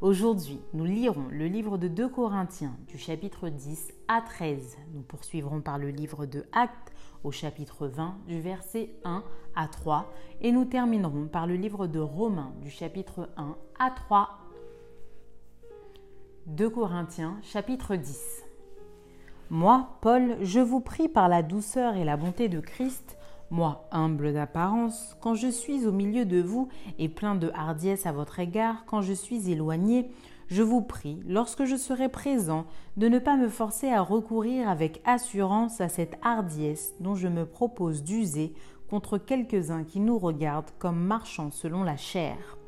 Aujourd'hui, nous lirons le livre de 2 Corinthiens du chapitre 10 à 13. Nous poursuivrons par le livre de Actes au chapitre 20 du verset 1 à 3 et nous terminerons par le livre de Romains du chapitre 1 à 3. 2 Corinthiens chapitre 10. Moi, Paul, je vous prie par la douceur et la bonté de Christ moi, humble d'apparence, quand je suis au milieu de vous et plein de hardiesse à votre égard, quand je suis éloigné, je vous prie, lorsque je serai présent, de ne pas me forcer à recourir avec assurance à cette hardiesse dont je me propose d'user contre quelques-uns qui nous regardent comme marchant selon la chair.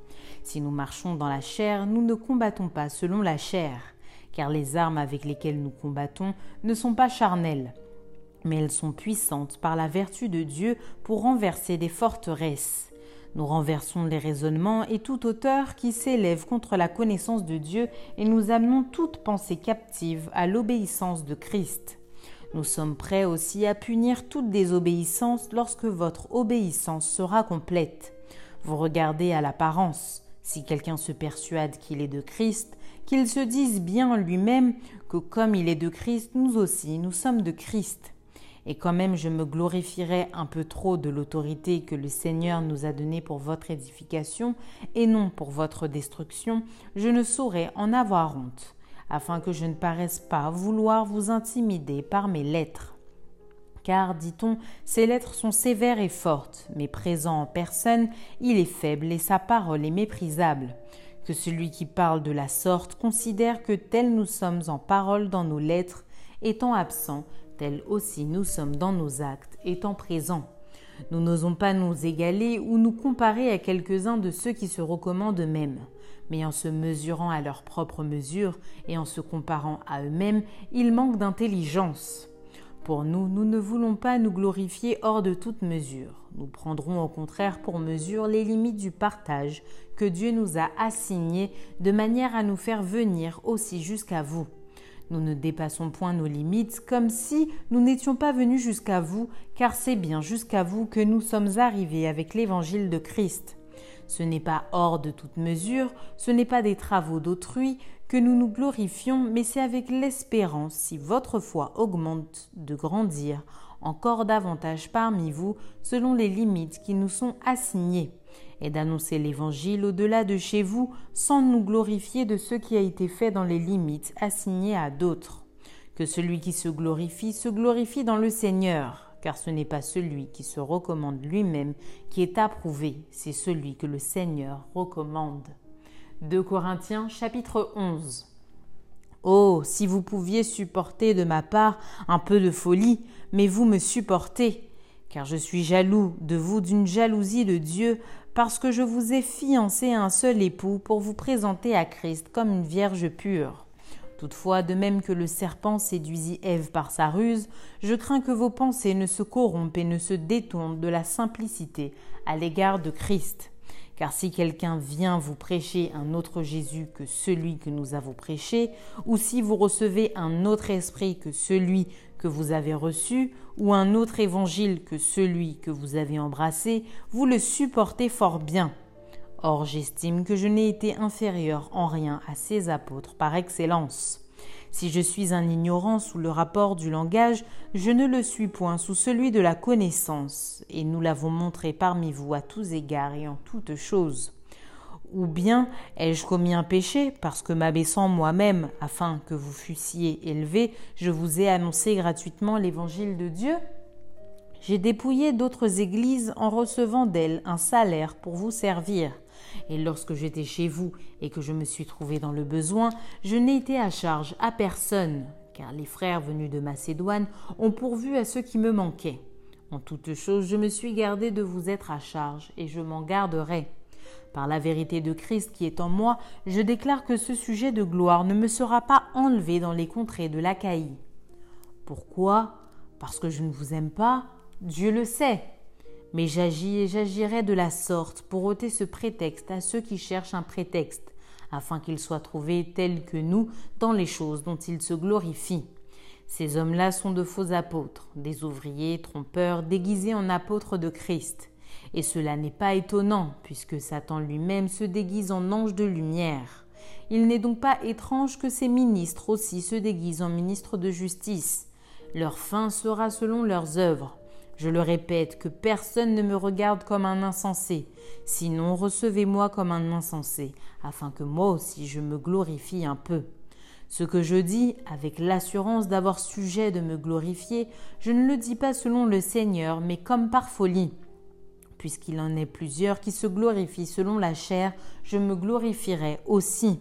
Si nous marchons dans la chair, nous ne combattons pas selon la chair, car les armes avec lesquelles nous combattons ne sont pas charnelles mais elles sont puissantes par la vertu de Dieu pour renverser des forteresses. Nous renversons les raisonnements et toute hauteur qui s'élève contre la connaissance de Dieu et nous amenons toute pensée captive à l'obéissance de Christ. Nous sommes prêts aussi à punir toute désobéissance lorsque votre obéissance sera complète. Vous regardez à l'apparence. Si quelqu'un se persuade qu'il est de Christ, qu'il se dise bien lui-même que comme il est de Christ, nous aussi, nous sommes de Christ et quand même je me glorifierais un peu trop de l'autorité que le Seigneur nous a donnée pour votre édification et non pour votre destruction, je ne saurais en avoir honte, afin que je ne paraisse pas vouloir vous intimider par mes lettres. Car, dit-on, ces lettres sont sévères et fortes, mais présent en personne, il est faible et sa parole est méprisable. Que celui qui parle de la sorte considère que tels nous sommes en parole dans nos lettres, étant absents, tels aussi nous sommes dans nos actes, étant présents. Nous n'osons pas nous égaler ou nous comparer à quelques-uns de ceux qui se recommandent eux-mêmes. Mais en se mesurant à leur propre mesure et en se comparant à eux-mêmes, ils manquent d'intelligence. Pour nous, nous ne voulons pas nous glorifier hors de toute mesure. Nous prendrons au contraire pour mesure les limites du partage que Dieu nous a assignées de manière à nous faire venir aussi jusqu'à vous. Nous ne dépassons point nos limites comme si nous n'étions pas venus jusqu'à vous, car c'est bien jusqu'à vous que nous sommes arrivés avec l'évangile de Christ. Ce n'est pas hors de toute mesure, ce n'est pas des travaux d'autrui que nous nous glorifions, mais c'est avec l'espérance, si votre foi augmente, de grandir encore davantage parmi vous selon les limites qui nous sont assignées et d'annoncer l'Évangile au-delà de chez vous sans nous glorifier de ce qui a été fait dans les limites assignées à d'autres. Que celui qui se glorifie se glorifie dans le Seigneur, car ce n'est pas celui qui se recommande lui-même qui est approuvé, c'est celui que le Seigneur recommande. 2 Corinthiens chapitre 11 Oh, si vous pouviez supporter de ma part un peu de folie, mais vous me supportez, car je suis jaloux de vous d'une jalousie de Dieu, parce que je vous ai fiancé un seul époux pour vous présenter à Christ comme une vierge pure. Toutefois, de même que le serpent séduisit Ève par sa ruse, je crains que vos pensées ne se corrompent et ne se détournent de la simplicité à l'égard de Christ. Car si quelqu'un vient vous prêcher un autre Jésus que celui que nous avons prêché, ou si vous recevez un autre esprit que celui que vous avez reçu, ou un autre évangile que celui que vous avez embrassé, vous le supportez fort bien. Or j'estime que je n'ai été inférieur en rien à ces apôtres par excellence. Si je suis un ignorant sous le rapport du langage, je ne le suis point sous celui de la connaissance, et nous l'avons montré parmi vous à tous égards et en toutes choses. Ou bien ai-je commis un péché, parce que m'abaissant moi-même, afin que vous fussiez élevés, je vous ai annoncé gratuitement l'évangile de Dieu? J'ai dépouillé d'autres églises en recevant d'elles un salaire pour vous servir. Et lorsque j'étais chez vous et que je me suis trouvé dans le besoin, je n'ai été à charge à personne, car les frères venus de Macédoine ont pourvu à ce qui me manquait. En toute chose, je me suis gardé de vous être à charge, et je m'en garderai. Par la vérité de Christ qui est en moi, je déclare que ce sujet de gloire ne me sera pas enlevé dans les contrées de l'Achaïe. Pourquoi? Parce que je ne vous aime pas Dieu le sait. Mais j'agis et j'agirai de la sorte pour ôter ce prétexte à ceux qui cherchent un prétexte, afin qu'ils soient trouvés tels que nous dans les choses dont ils se glorifient. Ces hommes-là sont de faux apôtres, des ouvriers trompeurs déguisés en apôtres de Christ. Et cela n'est pas étonnant, puisque Satan lui-même se déguise en ange de lumière. Il n'est donc pas étrange que ses ministres aussi se déguisent en ministres de justice. Leur fin sera selon leurs œuvres. Je le répète, que personne ne me regarde comme un insensé, sinon recevez-moi comme un insensé, afin que moi aussi je me glorifie un peu. Ce que je dis, avec l'assurance d'avoir sujet de me glorifier, je ne le dis pas selon le Seigneur, mais comme par folie. Puisqu'il en est plusieurs qui se glorifient selon la chair, je me glorifierai aussi.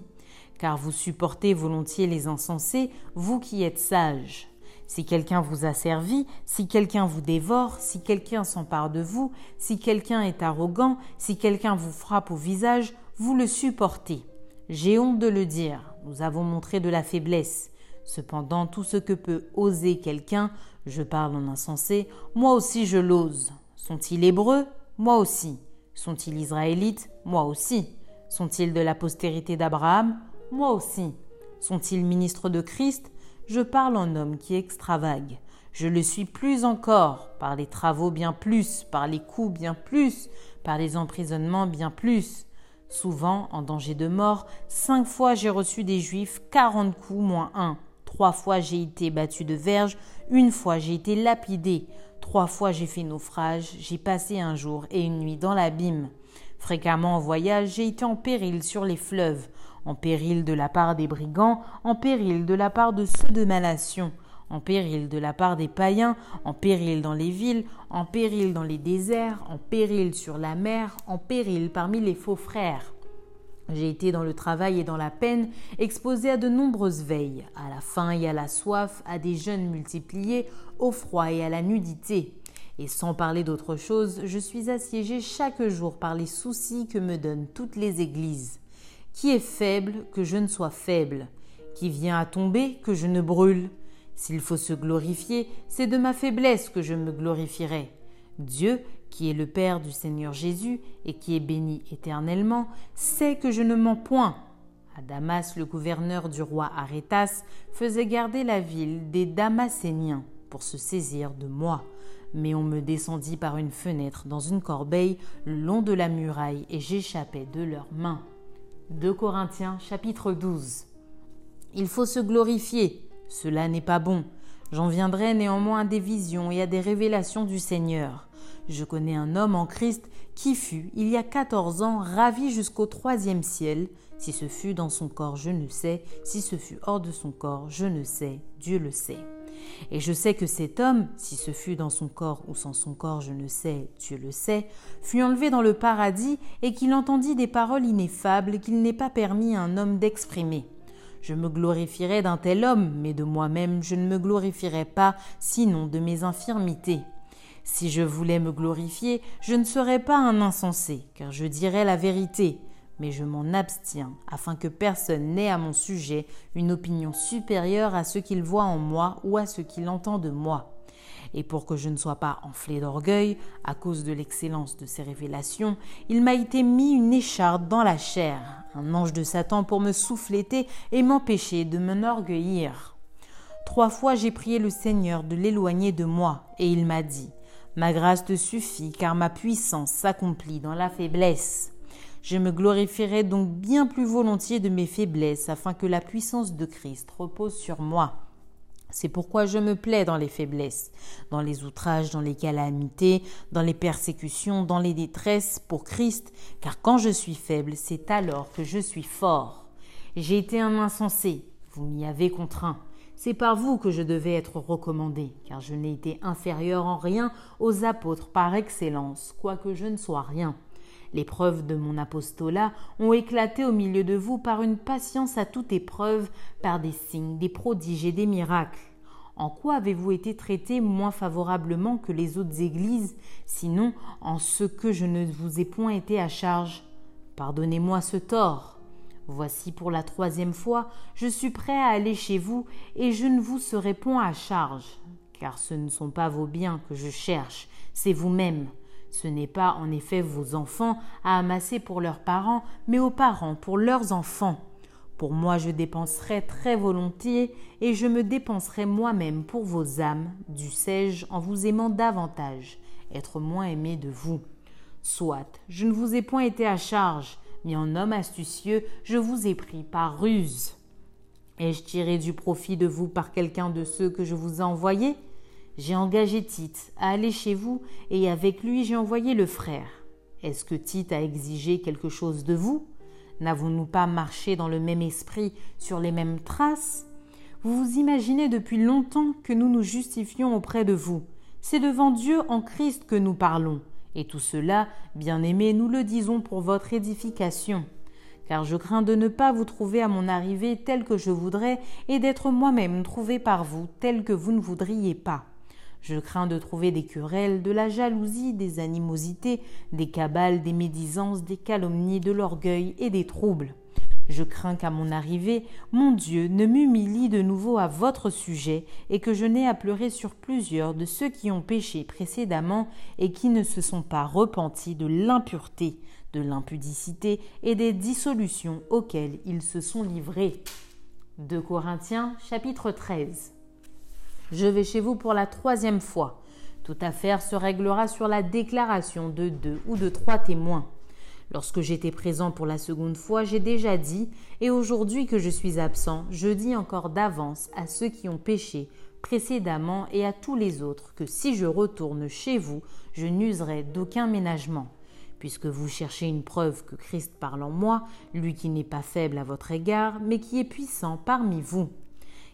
Car vous supportez volontiers les insensés, vous qui êtes sages. Si quelqu'un vous a servi, si quelqu'un vous dévore, si quelqu'un s'empare de vous, si quelqu'un est arrogant, si quelqu'un vous frappe au visage, vous le supportez. J'ai honte de le dire, nous avons montré de la faiblesse. Cependant, tout ce que peut oser quelqu'un, je parle en insensé, moi aussi je l'ose. Sont-ils hébreux? Moi aussi. Sont-ils israélites? Moi aussi. Sont-ils de la postérité d'Abraham? Moi aussi. Sont-ils ministres de Christ? Je parle en homme qui extravague. Je le suis plus encore, par les travaux bien plus, par les coups bien plus, par les emprisonnements bien plus. Souvent, en danger de mort, cinq fois j'ai reçu des Juifs quarante coups moins un. Trois fois j'ai été battu de verge, une fois j'ai été lapidé, trois fois j'ai fait naufrage, j'ai passé un jour et une nuit dans l'abîme. Fréquemment en voyage, j'ai été en péril sur les fleuves, en péril de la part des brigands, en péril de la part de ceux de ma nation, en péril de la part des païens, en péril dans les villes, en péril dans les déserts, en péril sur la mer, en péril parmi les faux frères. J'ai été dans le travail et dans la peine, exposé à de nombreuses veilles, à la faim et à la soif, à des jeûnes multipliés, au froid et à la nudité. Et sans parler d'autre chose, je suis assiégé chaque jour par les soucis que me donnent toutes les églises. Qui est faible que je ne sois faible Qui vient à tomber que je ne brûle S'il faut se glorifier, c'est de ma faiblesse que je me glorifierai. Dieu, qui est le Père du Seigneur Jésus et qui est béni éternellement, sait que je ne mens point. À Damas, le gouverneur du roi Arétas faisait garder la ville des Damaséniens pour se saisir de moi. Mais on me descendit par une fenêtre dans une corbeille le long de la muraille et j'échappais de leurs mains. 2 Corinthiens chapitre 12. Il faut se glorifier, cela n'est pas bon. J'en viendrai néanmoins à des visions et à des révélations du Seigneur. Je connais un homme en Christ qui fut, il y a quatorze ans, ravi jusqu'au troisième ciel. Si ce fut dans son corps, je ne sais. Si ce fut hors de son corps, je ne sais. Dieu le sait. Et je sais que cet homme, si ce fut dans son corps ou sans son corps, je ne sais, Dieu le sait, fut enlevé dans le paradis et qu'il entendit des paroles ineffables qu'il n'est pas permis à un homme d'exprimer. Je me glorifierais d'un tel homme, mais de moi-même je ne me glorifierais pas, sinon de mes infirmités. Si je voulais me glorifier, je ne serais pas un insensé, car je dirais la vérité mais je m'en abstiens, afin que personne n'ait à mon sujet une opinion supérieure à ce qu'il voit en moi ou à ce qu'il entend de moi. Et pour que je ne sois pas enflé d'orgueil, à cause de l'excellence de ces révélations, il m'a été mis une écharde dans la chair, un ange de Satan pour me souffléter et m'empêcher de m'enorgueillir. Trois fois j'ai prié le Seigneur de l'éloigner de moi, et il m'a dit Ma grâce te suffit, car ma puissance s'accomplit dans la faiblesse. Je me glorifierai donc bien plus volontiers de mes faiblesses, afin que la puissance de Christ repose sur moi. C'est pourquoi je me plais dans les faiblesses, dans les outrages, dans les calamités, dans les persécutions, dans les détresses pour Christ, car quand je suis faible, c'est alors que je suis fort. J'ai été un insensé, vous m'y avez contraint. C'est par vous que je devais être recommandé, car je n'ai été inférieur en rien aux apôtres par excellence, quoique je ne sois rien. Les preuves de mon apostolat ont éclaté au milieu de vous par une patience à toute épreuve, par des signes, des prodiges et des miracles. En quoi avez-vous été traité moins favorablement que les autres églises, sinon en ce que je ne vous ai point été à charge? Pardonnez-moi ce tort. Voici pour la troisième fois, je suis prêt à aller chez vous, et je ne vous serai point à charge, car ce ne sont pas vos biens que je cherche, c'est vous-même. Ce n'est pas en effet vos enfants à amasser pour leurs parents, mais aux parents pour leurs enfants. Pour moi je dépenserai très volontiers, et je me dépenserai moi-même pour vos âmes, dussé-je en vous aimant davantage, être moins aimé de vous. Soit, je ne vous ai point été à charge, mais en homme astucieux, je vous ai pris par ruse. Ai-je tiré du profit de vous par quelqu'un de ceux que je vous ai envoyés? J'ai engagé Tite à aller chez vous et avec lui j'ai envoyé le frère. Est-ce que Tite a exigé quelque chose de vous? N'avons-nous pas marché dans le même esprit, sur les mêmes traces? Vous vous imaginez depuis longtemps que nous nous justifions auprès de vous. C'est devant Dieu en Christ que nous parlons. Et tout cela, bien aimés, nous le disons pour votre édification. Car je crains de ne pas vous trouver à mon arrivée tel que je voudrais et d'être moi-même trouvé par vous tel que vous ne voudriez pas. Je crains de trouver des querelles, de la jalousie, des animosités, des cabales, des médisances, des calomnies, de l'orgueil et des troubles. Je crains qu'à mon arrivée, mon Dieu ne m'humilie de nouveau à votre sujet, et que je n'ai à pleurer sur plusieurs de ceux qui ont péché précédemment et qui ne se sont pas repentis de l'impureté, de l'impudicité et des dissolutions auxquelles ils se sont livrés. 2 Corinthiens chapitre 13 je vais chez vous pour la troisième fois. Toute affaire se réglera sur la déclaration de deux ou de trois témoins. Lorsque j'étais présent pour la seconde fois, j'ai déjà dit, et aujourd'hui que je suis absent, je dis encore d'avance à ceux qui ont péché précédemment et à tous les autres que si je retourne chez vous, je n'userai d'aucun ménagement. Puisque vous cherchez une preuve que Christ parle en moi, lui qui n'est pas faible à votre égard, mais qui est puissant parmi vous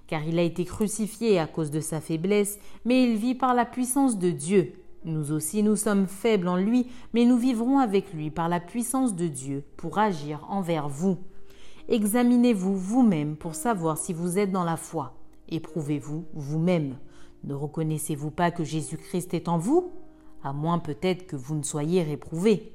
car il a été crucifié à cause de sa faiblesse, mais il vit par la puissance de Dieu. Nous aussi nous sommes faibles en lui, mais nous vivrons avec lui par la puissance de Dieu pour agir envers vous. Examinez-vous vous-même pour savoir si vous êtes dans la foi. Éprouvez-vous vous-même. Ne reconnaissez-vous pas que Jésus-Christ est en vous? À moins peut-être que vous ne soyez réprouvés.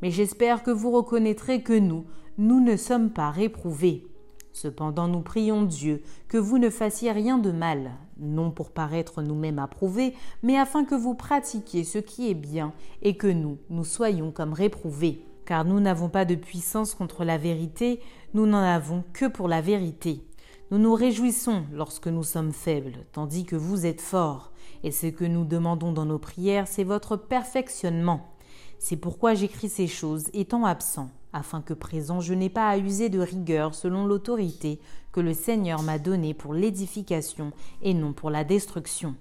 Mais j'espère que vous reconnaîtrez que nous, nous ne sommes pas réprouvés. Cependant nous prions Dieu que vous ne fassiez rien de mal, non pour paraître nous-mêmes approuvés, mais afin que vous pratiquiez ce qui est bien et que nous, nous soyons comme réprouvés. Car nous n'avons pas de puissance contre la vérité, nous n'en avons que pour la vérité. Nous nous réjouissons lorsque nous sommes faibles, tandis que vous êtes forts, et ce que nous demandons dans nos prières, c'est votre perfectionnement. C'est pourquoi j'écris ces choses étant absent afin que présent je n'ai pas à user de rigueur selon l'autorité que le Seigneur m'a donnée pour l'édification et non pour la destruction.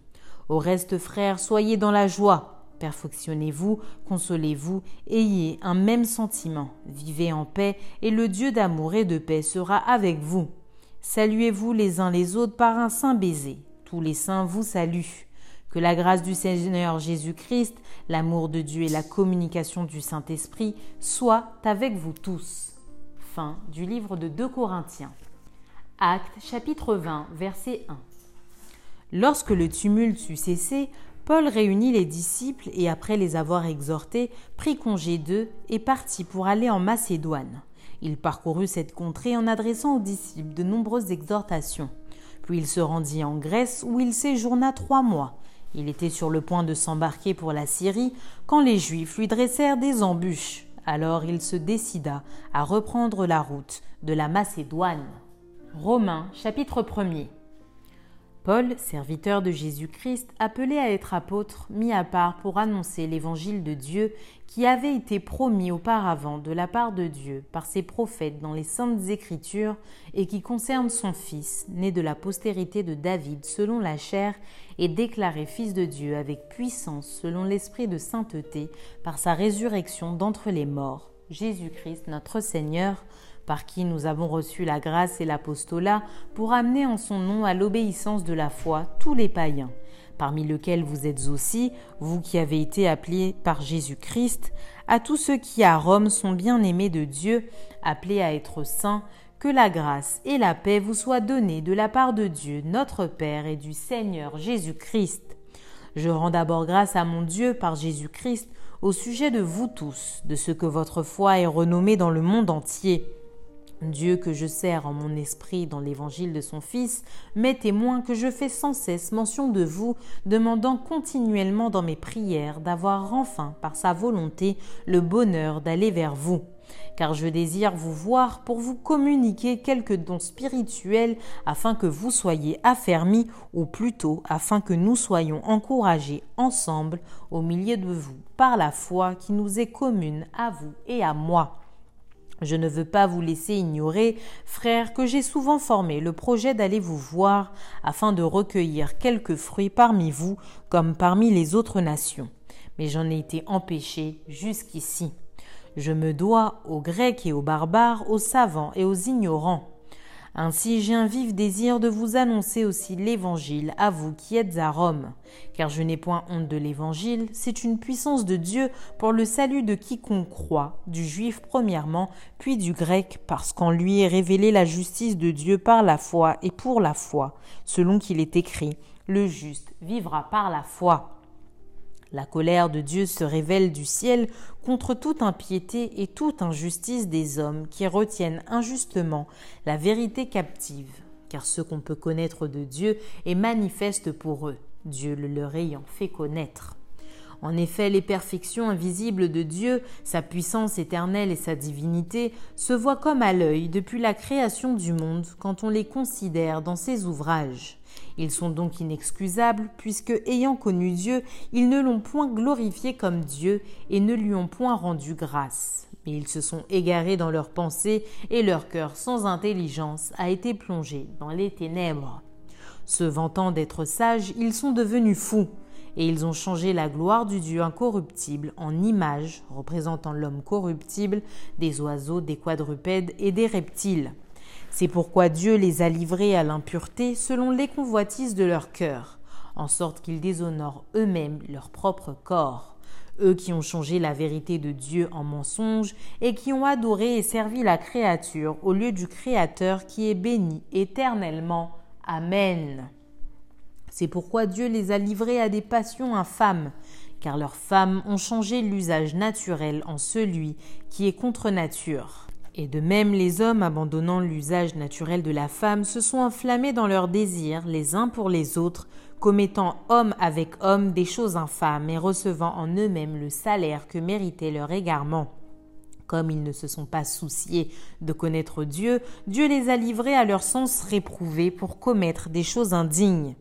Au reste, frères, soyez dans la joie, perfectionnez-vous, consolez-vous, ayez un même sentiment, vivez en paix, et le Dieu d'amour et de paix sera avec vous. Saluez-vous les uns les autres par un saint baiser. Tous les saints vous saluent. Que la grâce du Seigneur Jésus-Christ, l'amour de Dieu et la communication du Saint-Esprit soient avec vous tous. Fin du livre de 2 Corinthiens. Acte chapitre 20, verset 1. Lorsque le tumulte eut cessé, Paul réunit les disciples et après les avoir exhortés, prit congé d'eux et partit pour aller en Macédoine. Il parcourut cette contrée en adressant aux disciples de nombreuses exhortations. Puis il se rendit en Grèce où il séjourna trois mois il était sur le point de s'embarquer pour la Syrie quand les Juifs lui dressèrent des embûches. Alors il se décida à reprendre la route de la Macédoine. Romains chapitre 1er Paul, serviteur de Jésus-Christ, appelé à être apôtre, mis à part pour annoncer l'évangile de Dieu qui avait été promis auparavant de la part de Dieu par ses prophètes dans les saintes écritures et qui concerne son Fils, né de la postérité de David selon la chair et déclaré Fils de Dieu avec puissance selon l'esprit de sainteté par sa résurrection d'entre les morts, Jésus-Christ notre Seigneur, par qui nous avons reçu la grâce et l'apostolat pour amener en son nom à l'obéissance de la foi tous les païens, parmi lesquels vous êtes aussi, vous qui avez été appelés par Jésus-Christ, à tous ceux qui à Rome sont bien-aimés de Dieu, appelés à être saints, que la grâce et la paix vous soient données de la part de Dieu, notre Père et du Seigneur Jésus-Christ. Je rends d'abord grâce à mon Dieu par Jésus-Christ au sujet de vous tous, de ce que votre foi est renommée dans le monde entier Dieu que je sers en mon esprit dans l'évangile de son Fils m'est témoin que je fais sans cesse mention de vous, demandant continuellement dans mes prières d'avoir enfin, par sa volonté, le bonheur d'aller vers vous. Car je désire vous voir pour vous communiquer quelques dons spirituels afin que vous soyez affermis, ou plutôt afin que nous soyons encouragés ensemble au milieu de vous par la foi qui nous est commune à vous et à moi. Je ne veux pas vous laisser ignorer, frères, que j'ai souvent formé le projet d'aller vous voir afin de recueillir quelques fruits parmi vous comme parmi les autres nations. Mais j'en ai été empêché jusqu'ici. Je me dois aux Grecs et aux barbares, aux savants et aux ignorants. Ainsi j'ai un vif désir de vous annoncer aussi l'Évangile à vous qui êtes à Rome, car je n'ai point honte de l'Évangile, c'est une puissance de Dieu pour le salut de quiconque croit, du juif premièrement, puis du grec, parce qu'en lui est révélée la justice de Dieu par la foi et pour la foi, selon qu'il est écrit, le juste vivra par la foi. La colère de Dieu se révèle du ciel contre toute impiété et toute injustice des hommes qui retiennent injustement la vérité captive, car ce qu'on peut connaître de Dieu est manifeste pour eux, Dieu le leur ayant fait connaître. En effet, les perfections invisibles de Dieu, sa puissance éternelle et sa divinité, se voient comme à l'œil depuis la création du monde quand on les considère dans ses ouvrages. Ils sont donc inexcusables, puisque, ayant connu Dieu, ils ne l'ont point glorifié comme Dieu et ne lui ont point rendu grâce. Mais ils se sont égarés dans leurs pensées, et leur cœur sans intelligence a été plongé dans les ténèbres. Se vantant d'être sages, ils sont devenus fous, et ils ont changé la gloire du Dieu incorruptible en image représentant l'homme corruptible, des oiseaux, des quadrupèdes et des reptiles. C'est pourquoi Dieu les a livrés à l'impureté selon les convoitises de leur cœur, en sorte qu'ils déshonorent eux-mêmes leur propre corps. Eux qui ont changé la vérité de Dieu en mensonge et qui ont adoré et servi la créature au lieu du Créateur qui est béni éternellement. Amen. C'est pourquoi Dieu les a livrés à des passions infâmes, car leurs femmes ont changé l'usage naturel en celui qui est contre nature. Et de même, les hommes, abandonnant l'usage naturel de la femme, se sont enflammés dans leurs désirs les uns pour les autres, commettant homme avec homme des choses infâmes et recevant en eux-mêmes le salaire que méritait leur égarement. Comme ils ne se sont pas souciés de connaître Dieu, Dieu les a livrés à leur sens réprouvé pour commettre des choses indignes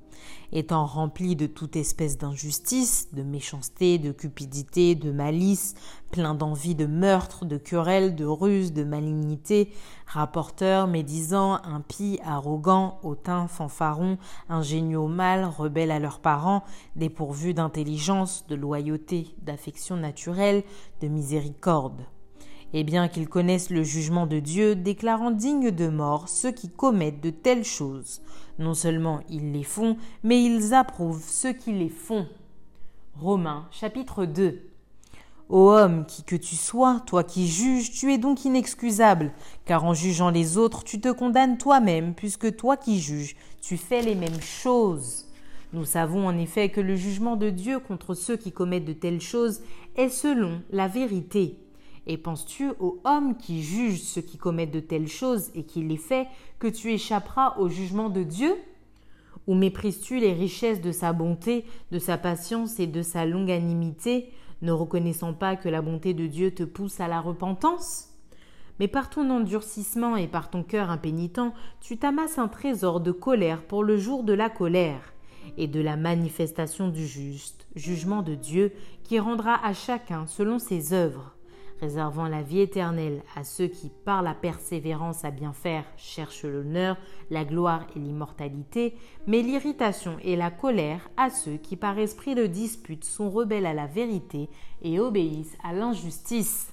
étant rempli de toute espèce d'injustice, de méchanceté, de cupidité, de malice, plein d'envie de meurtre, de querelle, de ruse, de malignité, rapporteur, médisant, impie, arrogant, hautain, fanfaron, ingénieux au mal, rebelles à leurs parents, dépourvus d'intelligence, de loyauté, d'affection naturelle, de miséricorde et bien qu'ils connaissent le jugement de Dieu, déclarant dignes de mort ceux qui commettent de telles choses. Non seulement ils les font, mais ils approuvent ceux qui les font. Romains chapitre 2 Ô homme, qui que tu sois, toi qui juges, tu es donc inexcusable, car en jugeant les autres, tu te condamnes toi-même, puisque toi qui juges, tu fais les mêmes choses. Nous savons en effet que le jugement de Dieu contre ceux qui commettent de telles choses est selon la vérité. Et penses-tu aux hommes qui jugent ceux qui commettent de telles choses et qui les fait que tu échapperas au jugement de Dieu? Ou méprises-tu les richesses de sa bonté, de sa patience et de sa longanimité, ne reconnaissant pas que la bonté de Dieu te pousse à la repentance? Mais par ton endurcissement et par ton cœur impénitent, tu t'amasses un trésor de colère pour le jour de la colère et de la manifestation du juste jugement de Dieu qui rendra à chacun selon ses œuvres réservant la vie éternelle à ceux qui, par la persévérance à bien faire, cherchent l'honneur, la gloire et l'immortalité, mais l'irritation et la colère à ceux qui, par esprit de dispute, sont rebelles à la vérité et obéissent à l'injustice.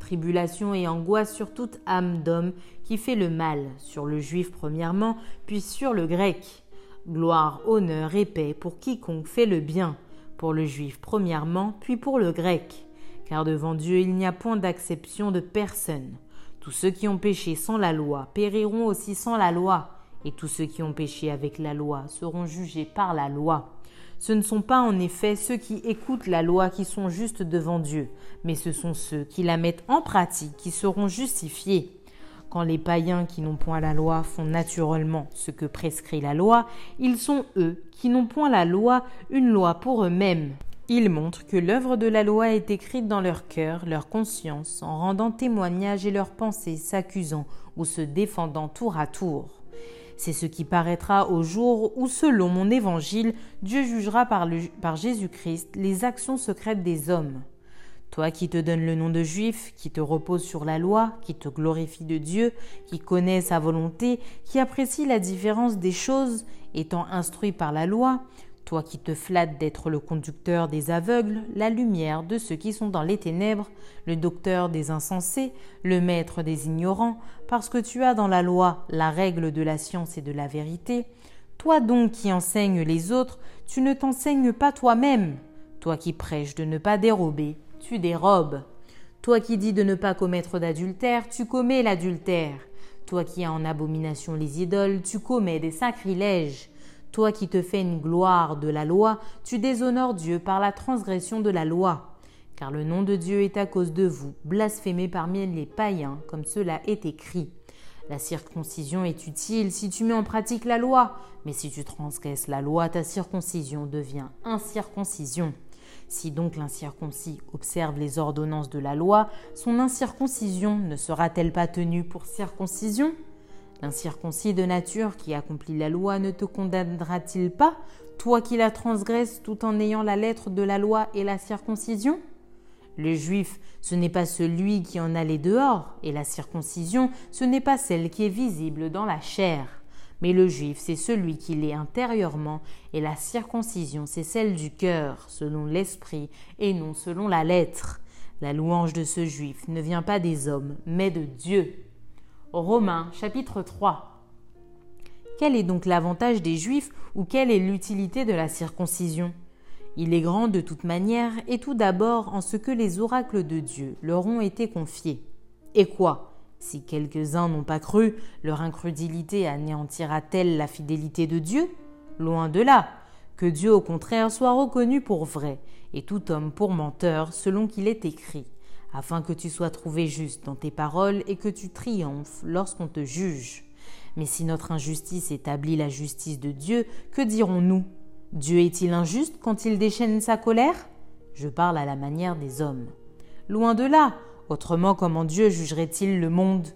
Tribulation et angoisse sur toute âme d'homme qui fait le mal, sur le juif premièrement, puis sur le grec. Gloire, honneur et paix pour quiconque fait le bien, pour le juif premièrement, puis pour le grec car devant Dieu il n'y a point d'acception de personne. Tous ceux qui ont péché sans la loi périront aussi sans la loi, et tous ceux qui ont péché avec la loi seront jugés par la loi. Ce ne sont pas en effet ceux qui écoutent la loi qui sont justes devant Dieu, mais ce sont ceux qui la mettent en pratique qui seront justifiés. Quand les païens qui n'ont point la loi font naturellement ce que prescrit la loi, ils sont eux qui n'ont point la loi une loi pour eux-mêmes, il montre que l'œuvre de la loi est écrite dans leur cœur, leur conscience, en rendant témoignage et leurs pensées s'accusant ou se défendant tour à tour. C'est ce qui paraîtra au jour où, selon mon évangile, Dieu jugera par, Jésus-Christ les actions secrètes des hommes. Toi qui te donnes le nom de juif, qui te repose sur la loi, qui te glorifie de Dieu, qui connais sa volonté, qui apprécie la différence des choses, étant instruit par la loi, toi qui te flattes d'être le conducteur des aveugles, la lumière de ceux qui sont dans les ténèbres, le docteur des insensés, le maître des ignorants, parce que tu as dans la loi la règle de la science et de la vérité, toi donc qui enseignes les autres, tu ne t'enseignes pas toi-même. Toi qui prêches de ne pas dérober, tu dérobes. Toi qui dis de ne pas commettre d'adultère, tu commets l'adultère. Toi qui as en abomination les idoles, tu commets des sacrilèges. Toi qui te fais une gloire de la loi, tu déshonores Dieu par la transgression de la loi. Car le nom de Dieu est à cause de vous, blasphémé parmi les païens, comme cela est écrit. La circoncision est utile si tu mets en pratique la loi, mais si tu transgresses la loi, ta circoncision devient incirconcision. Si donc l'incirconcis observe les ordonnances de la loi, son incirconcision ne sera-t-elle pas tenue pour circoncision? L'incirconcis de nature qui accomplit la loi ne te condamnera-t-il pas, toi qui la transgresses tout en ayant la lettre de la loi et la circoncision? Le juif, ce n'est pas celui qui en a les dehors, et la circoncision, ce n'est pas celle qui est visible dans la chair. Mais le juif, c'est celui qui l'est intérieurement, et la circoncision, c'est celle du cœur, selon l'esprit, et non selon la lettre. La louange de ce juif ne vient pas des hommes, mais de Dieu. Romains chapitre 3. Quel est donc l'avantage des Juifs ou quelle est l'utilité de la circoncision? Il est grand de toute manière et tout d'abord en ce que les oracles de Dieu leur ont été confiés. Et quoi? Si quelques-uns n'ont pas cru, leur incrédulité anéantira-t-elle la fidélité de Dieu? Loin de là. Que Dieu au contraire soit reconnu pour vrai, et tout homme pour menteur, selon qu'il est écrit afin que tu sois trouvé juste dans tes paroles et que tu triomphes lorsqu'on te juge. Mais si notre injustice établit la justice de Dieu, que dirons-nous? Dieu est-il injuste quand il déchaîne sa colère? Je parle à la manière des hommes. Loin de là, autrement comment Dieu jugerait-il le monde?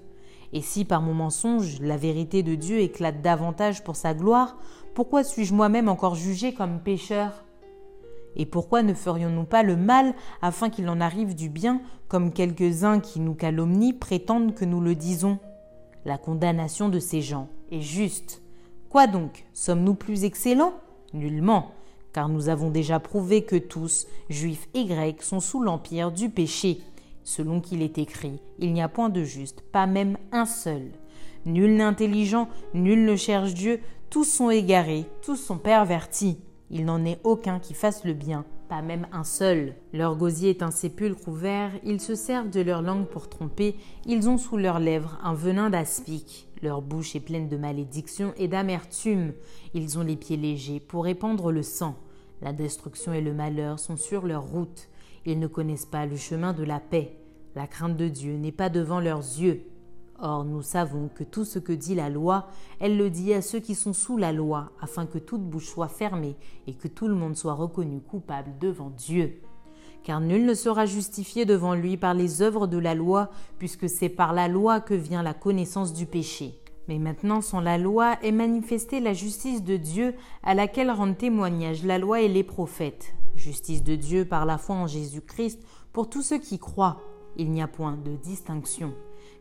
Et si par mon mensonge la vérité de Dieu éclate davantage pour sa gloire, pourquoi suis-je moi-même encore jugé comme pécheur? Et pourquoi ne ferions-nous pas le mal afin qu'il en arrive du bien, comme quelques-uns qui nous calomnient prétendent que nous le disons? La condamnation de ces gens est juste. Quoi donc? Sommes-nous plus excellents? Nullement, car nous avons déjà prouvé que tous, juifs et grecs, sont sous l'empire du péché. Selon qu'il est écrit, il n'y a point de juste, pas même un seul. Nul n'est nul ne cherche Dieu, tous sont égarés, tous sont pervertis. Il n'en est aucun qui fasse le bien, pas même un seul. Leur gosier est un sépulcre ouvert, ils se servent de leur langue pour tromper, ils ont sous leurs lèvres un venin d'aspic. Leur bouche est pleine de malédiction et d'amertume. Ils ont les pieds légers pour répandre le sang. La destruction et le malheur sont sur leur route. Ils ne connaissent pas le chemin de la paix. La crainte de Dieu n'est pas devant leurs yeux. Or nous savons que tout ce que dit la loi, elle le dit à ceux qui sont sous la loi, afin que toute bouche soit fermée et que tout le monde soit reconnu coupable devant Dieu. car nul ne sera justifié devant lui par les œuvres de la loi, puisque c'est par la loi que vient la connaissance du péché. Mais maintenant, sans la loi, est manifestée la justice de Dieu, à laquelle rendent témoignage la loi et les prophètes. Justice de Dieu par la foi en Jésus-Christ pour tous ceux qui croient. Il n'y a point de distinction,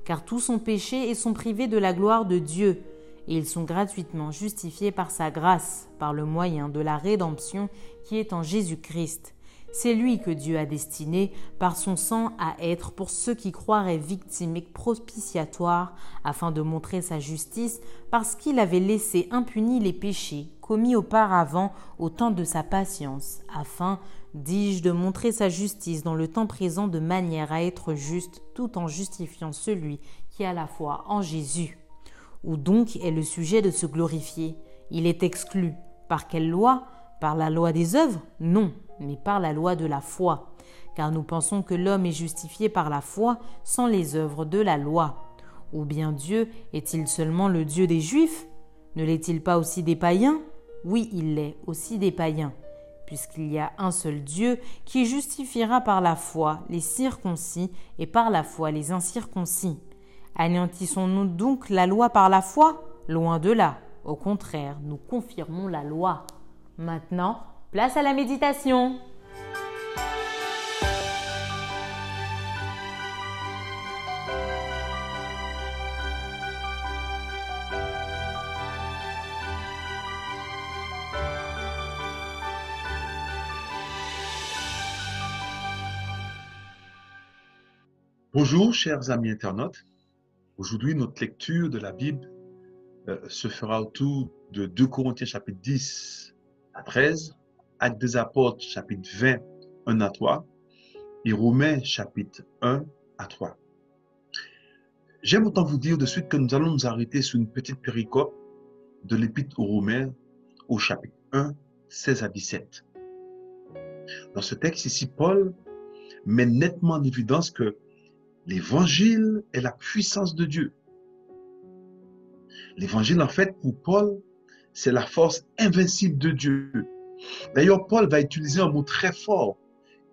car tous sont péchés et sont privés de la gloire de Dieu, et ils sont gratuitement justifiés par sa grâce, par le moyen de la rédemption qui est en Jésus-Christ. C'est lui que Dieu a destiné par son sang à être pour ceux qui croiraient victime et propitiatoire afin de montrer sa justice parce qu'il avait laissé impunis les péchés commis auparavant au temps de sa patience afin, dis-je, de montrer sa justice dans le temps présent de manière à être juste tout en justifiant celui qui a la foi en Jésus. Où donc est le sujet de se glorifier? Il est exclu. Par quelle loi? Par la loi des œuvres? Non mais par la loi de la foi, car nous pensons que l'homme est justifié par la foi sans les œuvres de la loi. Ou bien Dieu est-il seulement le Dieu des Juifs? Ne l'est-il pas aussi des païens? Oui, il l'est aussi des païens, puisqu'il y a un seul Dieu qui justifiera par la foi les circoncis et par la foi les incirconcis. Anéantissons-nous donc la loi par la foi? Loin de là. Au contraire, nous confirmons la loi. Maintenant, Place à la méditation. Bonjour chers amis internautes. Aujourd'hui notre lecture de la Bible euh, se fera autour de 2 Corinthiens chapitre 10 à 13 Actes des Apôtres, chapitre 20, 1 à 3, et Romains, chapitre 1 à 3. J'aime autant vous dire de suite que nous allons nous arrêter sur une petite péricope de l'Épître aux Romains au chapitre 1, 16 à 17. Dans ce texte ici, Paul met nettement en évidence que l'évangile est la puissance de Dieu. L'évangile, en fait, pour Paul, c'est la force invincible de Dieu D'ailleurs, Paul va utiliser un mot très fort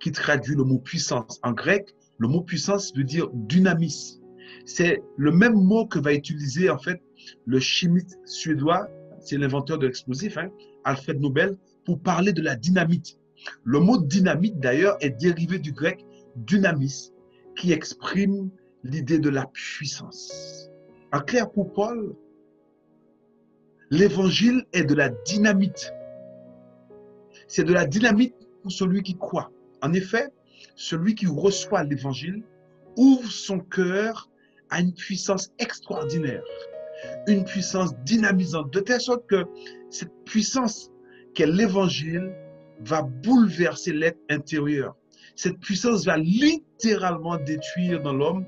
qui traduit le mot puissance. En grec, le mot puissance veut dire dynamis. C'est le même mot que va utiliser en fait le chimiste suédois, c'est l'inventeur de l'explosif, hein, Alfred Nobel, pour parler de la dynamite. Le mot dynamite d'ailleurs est dérivé du grec dynamis, qui exprime l'idée de la puissance. En clair, pour Paul, l'évangile est de la dynamite c'est de la dynamite pour celui qui croit. En effet, celui qui reçoit l'évangile ouvre son cœur à une puissance extraordinaire, une puissance dynamisante, de telle sorte que cette puissance qu'est l'évangile va bouleverser l'être intérieur. Cette puissance va littéralement détruire dans l'homme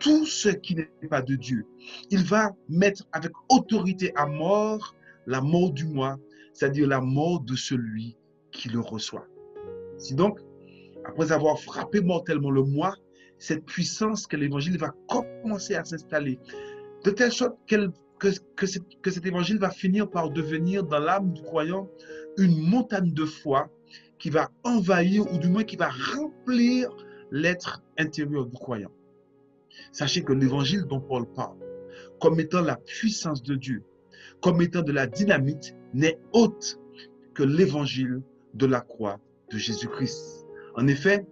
tout ce qui n'est pas de Dieu. Il va mettre avec autorité à mort la mort du moi, c'est-à-dire la mort de celui qui le reçoit. Si donc, après avoir frappé mortellement le moi, cette puissance que l'évangile va commencer à s'installer, de telle sorte que, que, cet évangile va finir par devenir dans l'âme du croyant une montagne de foi qui va envahir ou du moins qui va remplir l'être intérieur du croyant. Sachez que l'évangile dont Paul parle, comme étant la puissance de Dieu, comme étant de la dynamite, n'est autre que l'évangile de la croix de Jésus-Christ. En effet,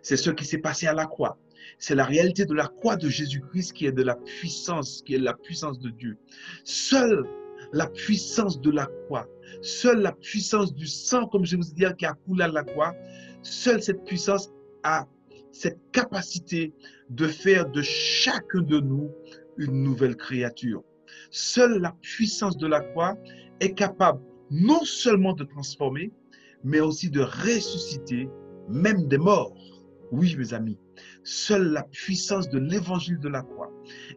c'est ce qui s'est passé à la croix. C'est la réalité de la croix de Jésus-Christ qui est de la puissance, qui est la puissance de Dieu. Seule la puissance de la croix, seule la puissance du sang, comme je vous ai dit, qui a coulé à la croix, seule cette puissance a cette capacité de faire de chacun de nous une nouvelle créature. Seule la puissance de la croix est capable non seulement de transformer, mais aussi de ressusciter même des morts. Oui, mes amis, seule la puissance de l'évangile de la croix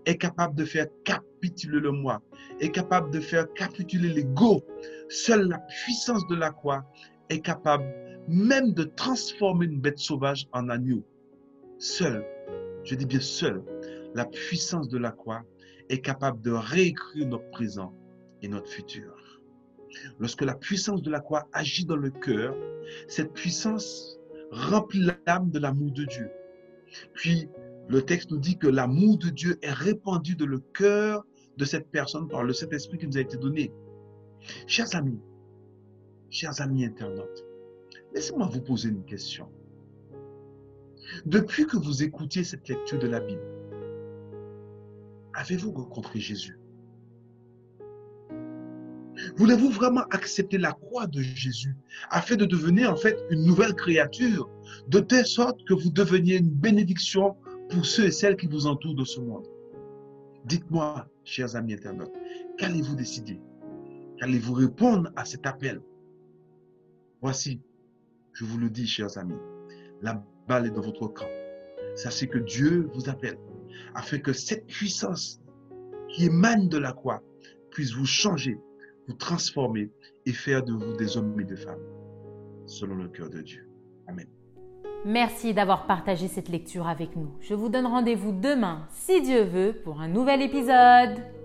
est capable de faire capituler le moi, est capable de faire capituler l'ego. Seule la puissance de la croix est capable même de transformer une bête sauvage en agneau. Seule, je dis bien seule, la puissance de la croix est capable de réécrire notre présent et notre futur. Lorsque la puissance de la croix agit dans le cœur, cette puissance remplit l'âme de l'amour de Dieu. Puis, le texte nous dit que l'amour de Dieu est répandu dans le cœur de cette personne par le Saint-Esprit qui nous a été donné. Chers amis, chers amis internautes, laissez-moi vous poser une question. Depuis que vous écoutiez cette lecture de la Bible, avez-vous rencontré Jésus? Voulez-vous vraiment accepter la croix de Jésus afin de devenir en fait une nouvelle créature, de telle sorte que vous deveniez une bénédiction pour ceux et celles qui vous entourent de ce monde? Dites-moi, chers amis internautes, qu'allez-vous décider? Qu'allez-vous répondre à cet appel Voici, je vous le dis, chers amis, la balle est dans votre camp. Sachez que Dieu vous appelle afin que cette puissance qui émane de la croix puisse vous changer, vous transformer et faire de vous des hommes et des femmes selon le cœur de Dieu. Amen. Merci d'avoir partagé cette lecture avec nous. Je vous donne rendez-vous demain, si Dieu veut, pour un nouvel épisode.